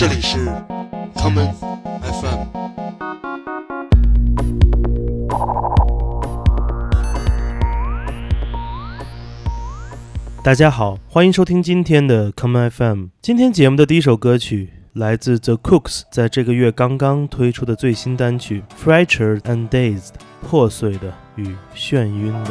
这里是 common FM。大家好，欢迎收听今天的 common FM。今天节目的第一首歌曲来自 The Cooks 在这个月刚刚推出的最新单曲《Fractured and Dazed》，破碎的与眩晕的。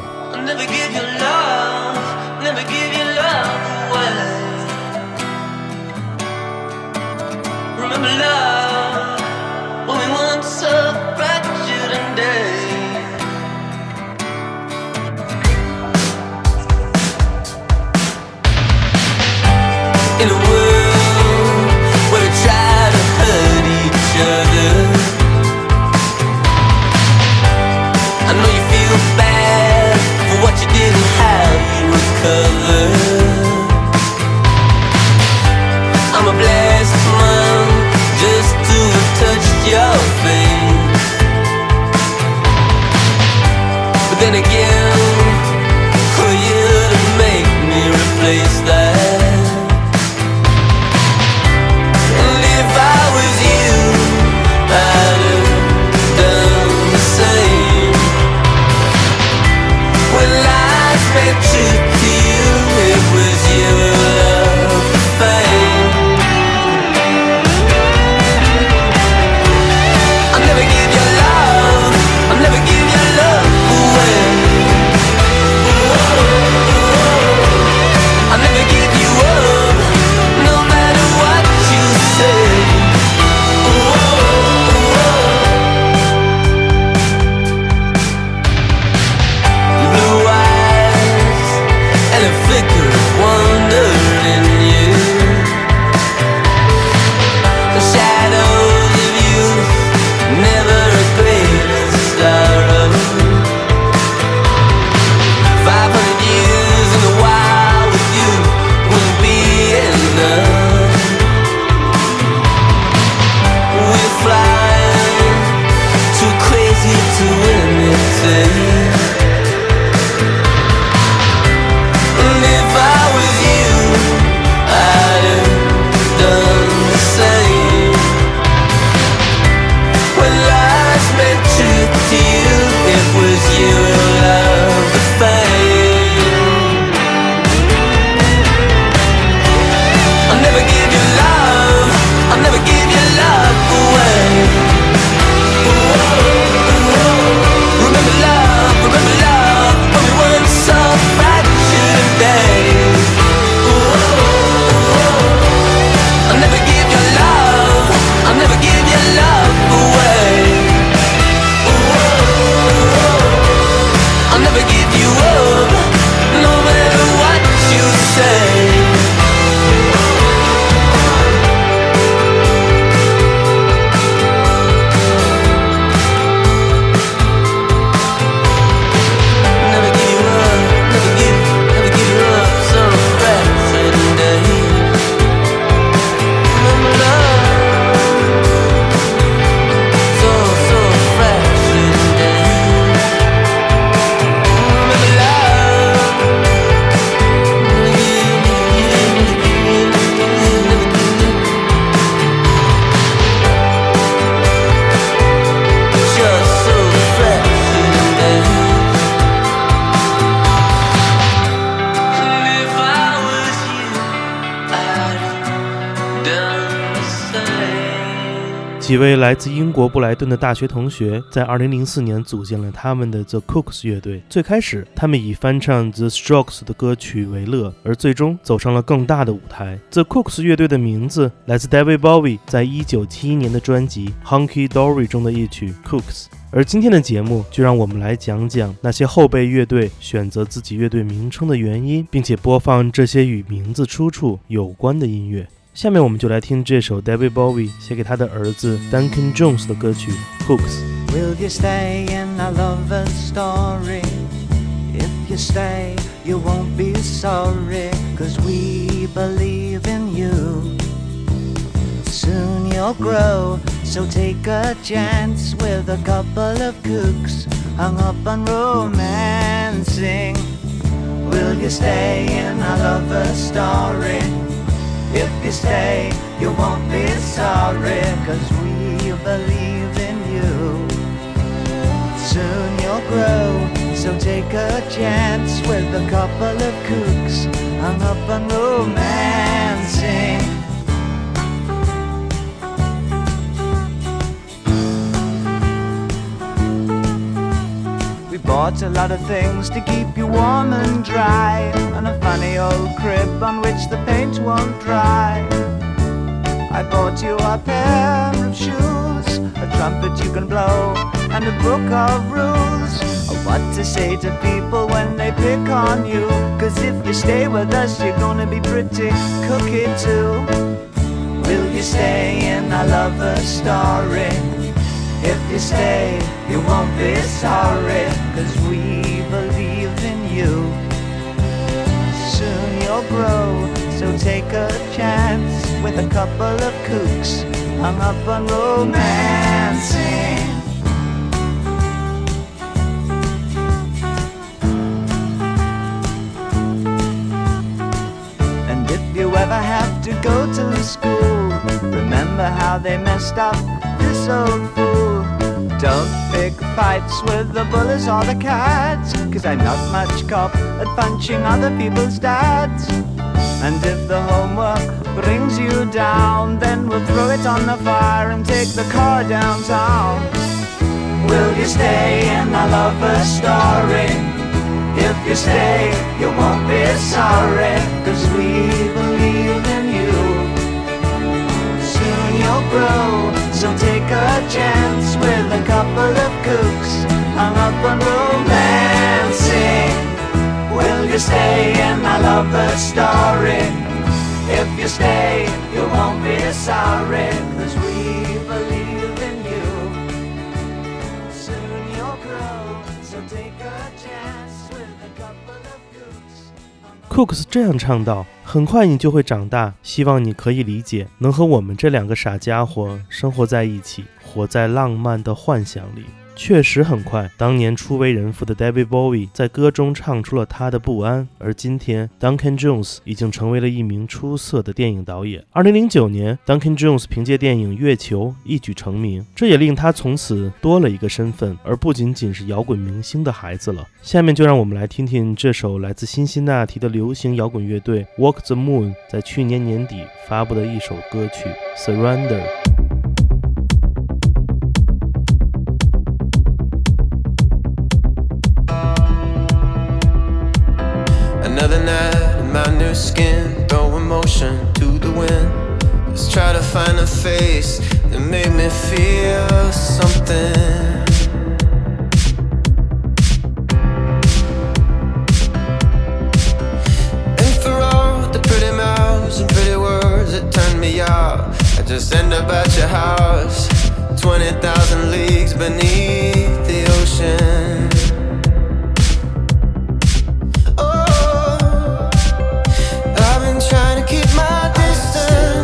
几位来自英国布莱顿的大学同学在2004年组建了他们的 The Cooks 乐队。最开始，他们以翻唱 The Strokes 的歌曲为乐，而最终走上了更大的舞台。The Cooks 乐队的名字来自 David Bowie 在1971年的专辑《Hunky Dory》中的一曲《Cooks》。而今天的节目就让我们来讲讲那些后辈乐队选择自己乐队名称的原因，并且播放这些与名字出处有关的音乐。下面我们就来听这首 David Bowie 写给他的儿子 Duncan Jones 的歌曲《Cooks》。 Will you stay in our lover's story? If you stay, you won't be sorry, cause we believe in you. Soon you'll grow, so take a chance with a couple of kooks hung up on romancing. Will you stay in our lover's story? If you stay, you won't be sorry. cause we believe in you. Soon you'll grow, so take a chance with a couple of kooks hung up on romancing. Bought a lot of things to keep you warm and dry, and a funny old crib on which the paint won't dry. I bought you a pair of shoes, a trumpet you can blow, and a book of rules of what to say to people when they pick on you. Cause if you stay with us, you're gonna be pretty cookie too. Will you stay in our lover story? If you stay, you won't be sorry, cause we believe in you. Soon you'll grow, so take a chance with a couple of kooks hung up on romancing. And if you ever have to go to school, remember how they messed up this old fool. Don't pick fights with the bullies or the cats, cause I'm not much cop at punching other people's dads. And if the homework brings you down, then we'll throw it on the fire and take the car downtown. Will you stay in our lover story? If you stay, you won't be sorry, cause we believe Soon you'll grow, so take a chance with a couple of kooks hung up on romancing. Will you stay in my lover story? If you stay, you won't be sorry, cause we believe in you. Soon you'll grow, so take a chance with a couple of kooks. Cooks 这样唱道：“ 很快你就会长大，希望你可以理解，能和我们这两个傻家伙生活在一起，活在浪漫的幻想里。”确实很快，当年初为人父的 David Bowie 在歌中唱出了他的不安，而今天 Duncan Jones 已经成为了一名出色的电影导演。二零零九年，Duncan Jones 凭借电影《月球》一举成名，这也令他从此多了一个身份，而不仅仅是摇滚明星的孩子了。下面就让我们来听听这首来自辛辛那提的流行摇滚乐队 Walk the Moon 在去年年底发布的一首歌曲《Surrender》。Another night in my new skin, throw emotion to the wind. Let's try to find a face that made me feel something. And for all the pretty mouths and pretty words that turned me out, I just end up at your house, 20,000 leagues beneath the ocean. Trying to keep my distance.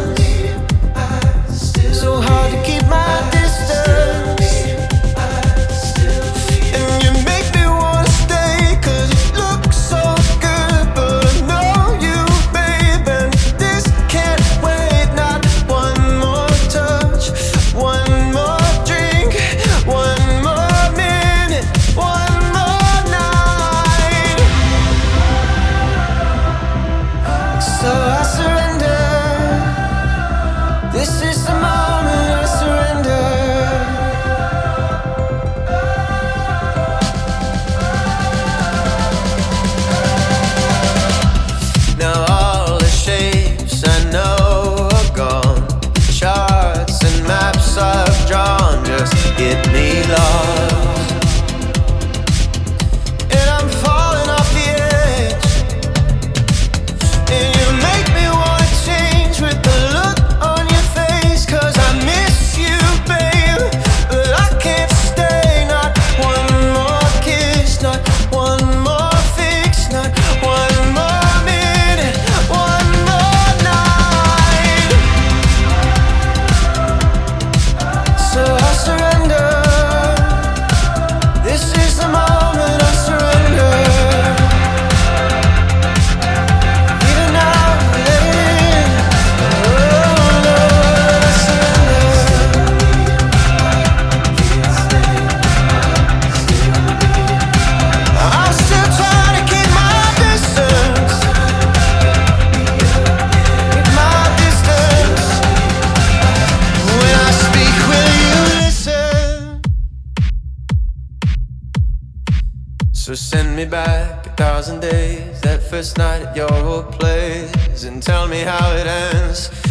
And tell me how it ends.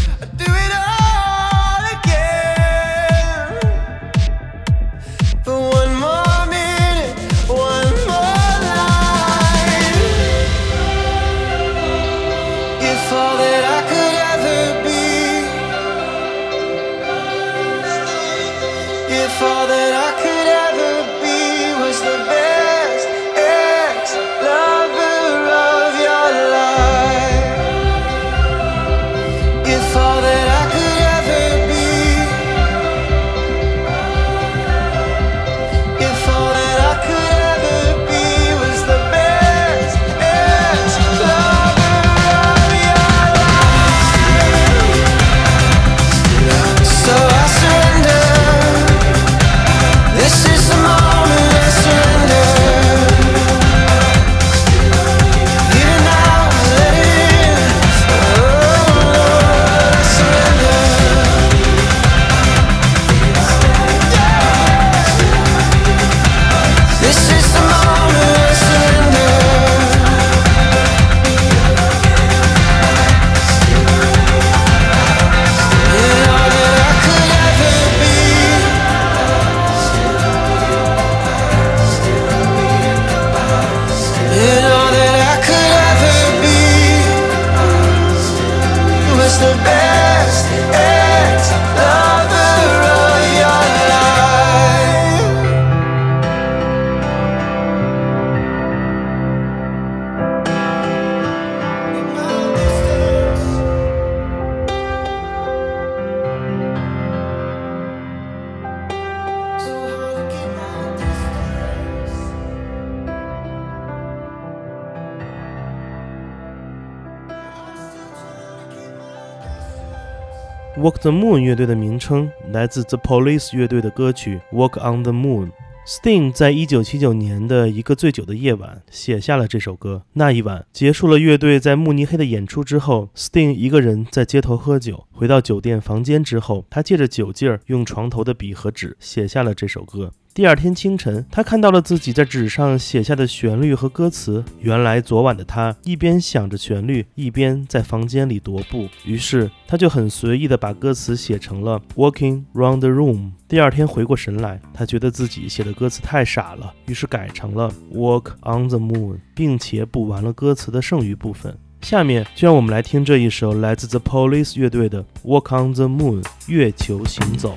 Walk the Moon 乐队的名称来自 The Police 乐队的歌曲《Walk on the Moon》。Sting 在一九七九年的一个醉酒的夜晚写下了这首歌。那一晚结束了乐队在慕尼黑的演出之后，Sting 一个人在街头喝酒。回到酒店房间之后，他借着酒劲儿，用床头的笔和纸写下了这首歌。第二天清晨，他看到了自己在纸上写下的旋律和歌词。原来昨晚的他一边想着旋律，一边在房间里踱步。于是他就很随意地把歌词写成了 “Walking round the room”。第二天回过神来，他觉得自己写的歌词太傻了，于是改成了 “Walk on the moon”，并且补完了歌词的剩余部分。下面就让我们来听这一首来自 The Police 乐队的《Walk on the Moon》月球行走。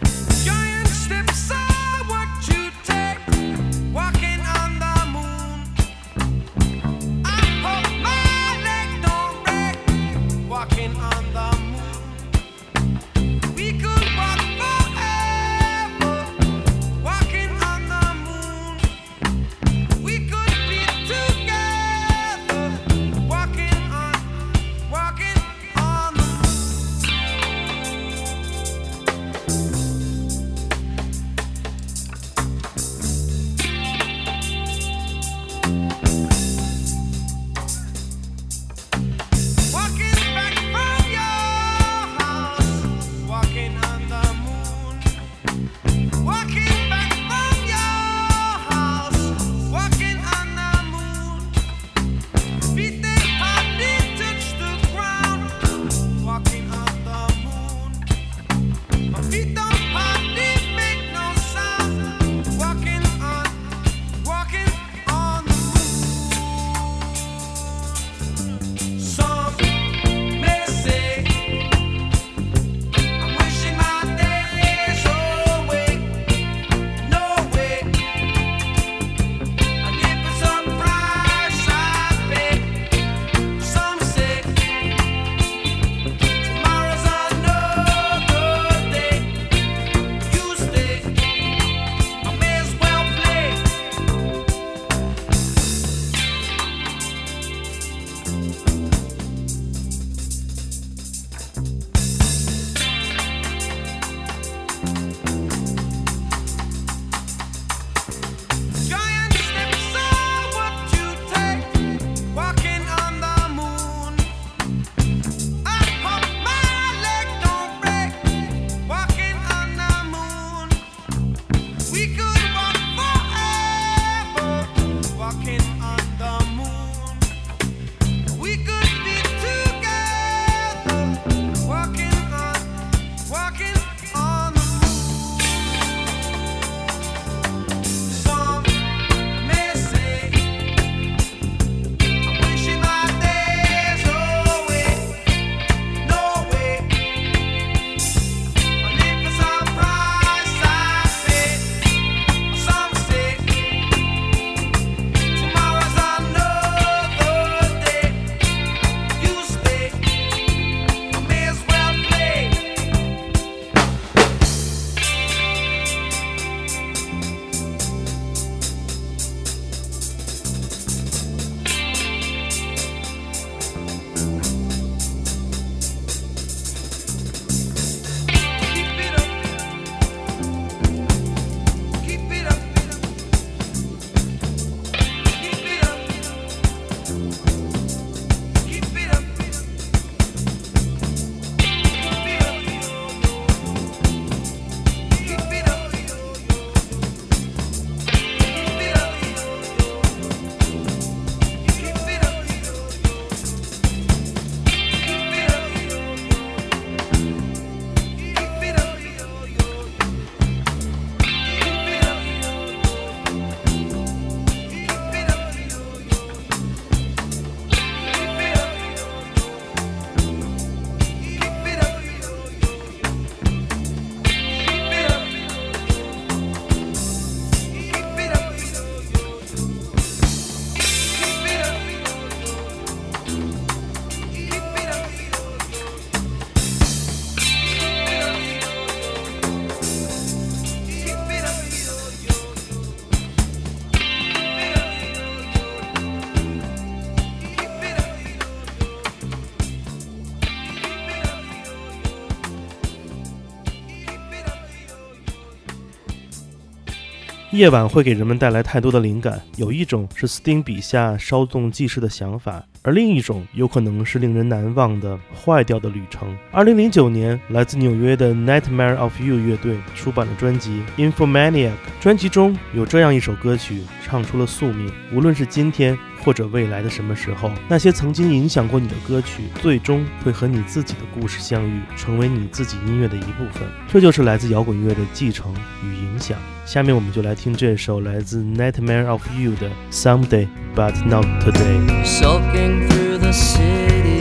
夜晚会给人们带来太多的灵感，有一种是斯汀笔下稍纵即逝的想法，而另一种有可能是令人难忘的坏掉的旅程。二零零九年，来自纽约的 Nightmare of You 乐队出版了专辑《Infomaniac》，专辑中有这样一首歌曲，唱出了宿命。无论是今天或者未来的什么时候，那些曾经影响过你的歌曲，最终会和你自己的故事相遇，成为你自己音乐的一部分。这就是来自摇滚乐的继承与影响。下面我们就来听这首来自 Nightmare of You 的 Someday But Not Today。Through the city.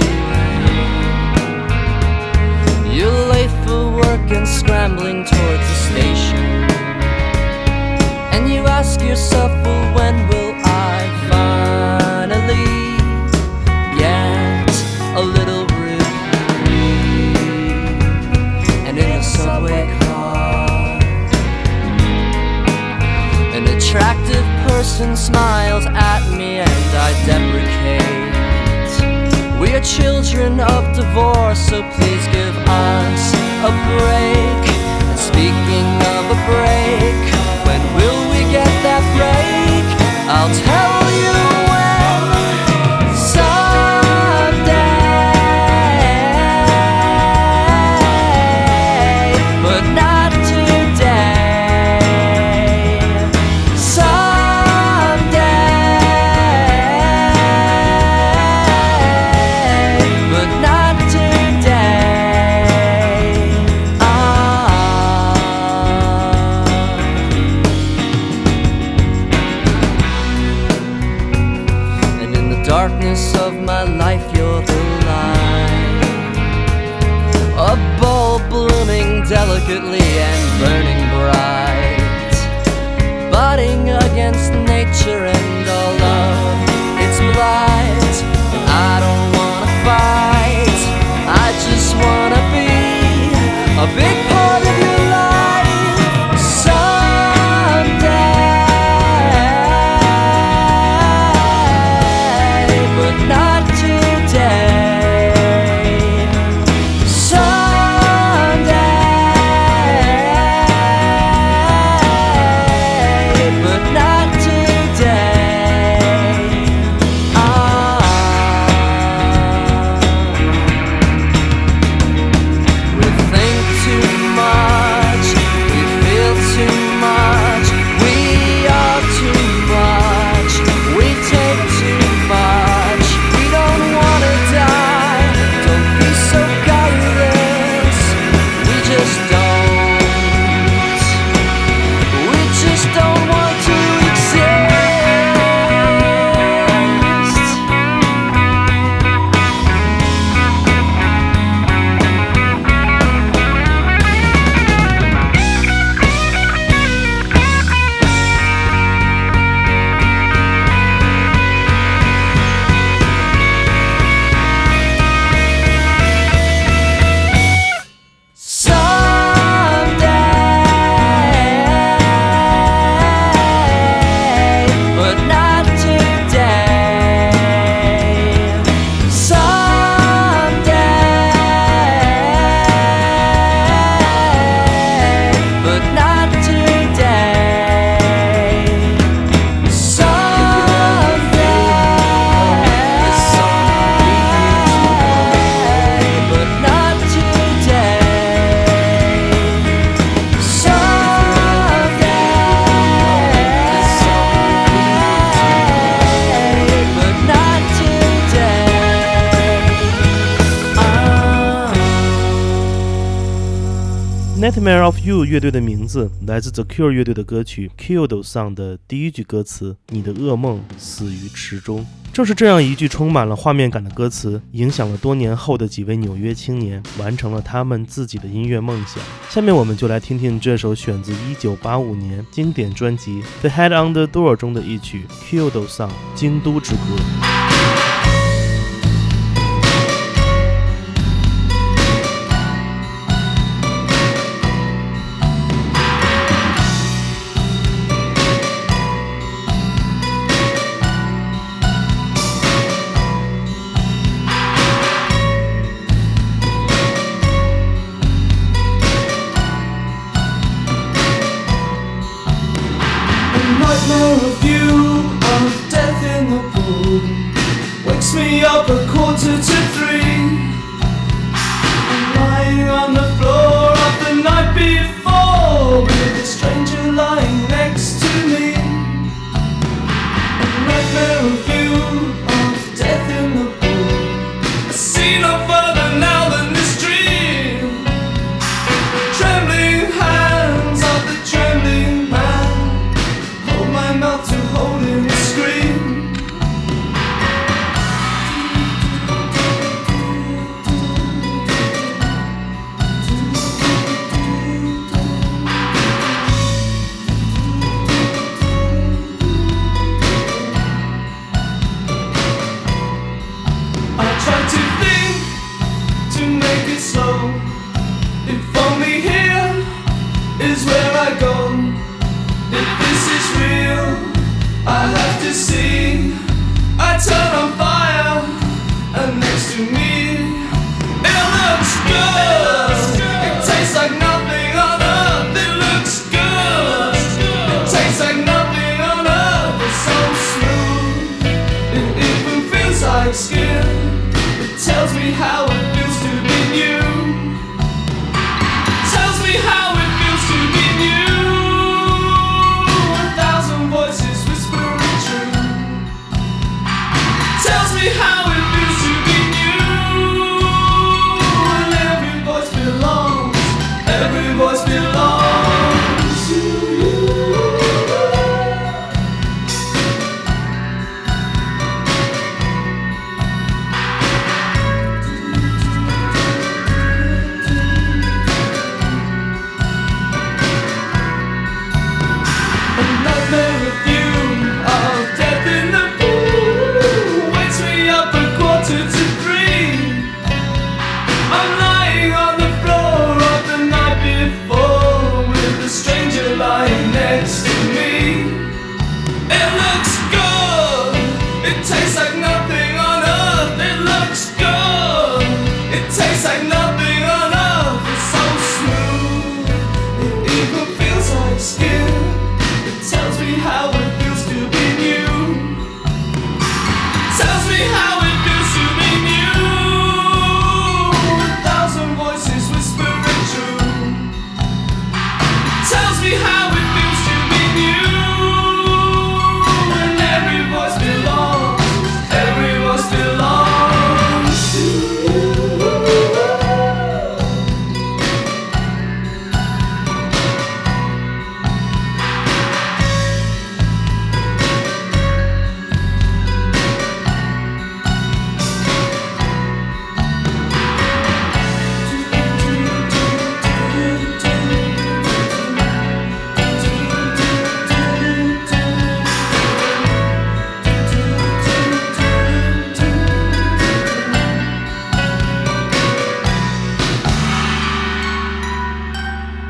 You're late for work and scrambling towards the station. And you ask yourself, well, when will I finally get a little relief? And in the subway car, an attractive person smiles children of divorce, so please give us a break. And speaking of a break, MARE of You 乐队的名字来自 The Cure 乐队的歌曲《Killed Song》的第一句歌词：“你的噩梦死于池中。”正是这样一句充满了画面感的歌词，影响了多年后的几位纽约青年，完成了他们自己的音乐梦想。下面我们就来听听这首选自1985年经典专辑《The Head on the Door》中的一曲《Killed Song》京都之歌。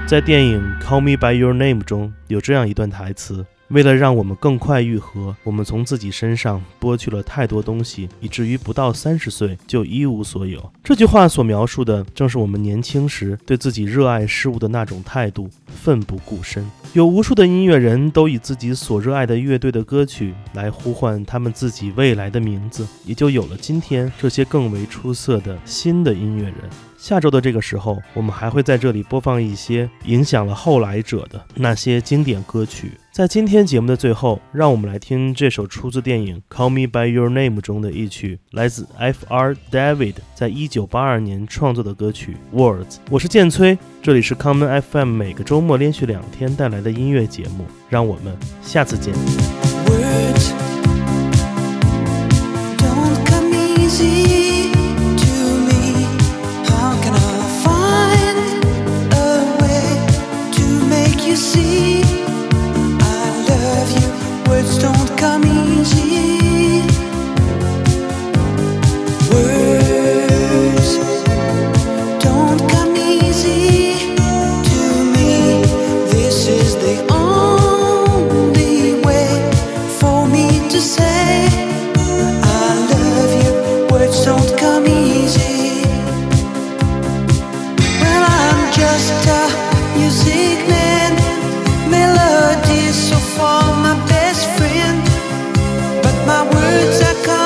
在电影《Call Me by Your Name》中有这样一段台词：“为了让我们更快愈合，我们从自己身上剥去了太多东西，以至于不到三十岁就一无所有。”这句话所描述的正是我们年轻时对自己热爱事物的那种态度，奋不顾身。有无数的音乐人都以自己所热爱的乐队的歌曲来呼唤他们自己未来的名字，也就有了今天这些更为出色的新的音乐人。下周的这个时候，我们还会在这里播放一些影响了后来者的那些经典歌曲。在今天节目的最后，让我们来听这首出自电影《Call Me by Your Name》中的一曲，来自 F.R. David 在一九八二年创作的歌曲《Words》。我是建崔，这里是 Common FM 每个周末连续两天带来的音乐节目，让我们下次见。Words don't come easy my words are coming.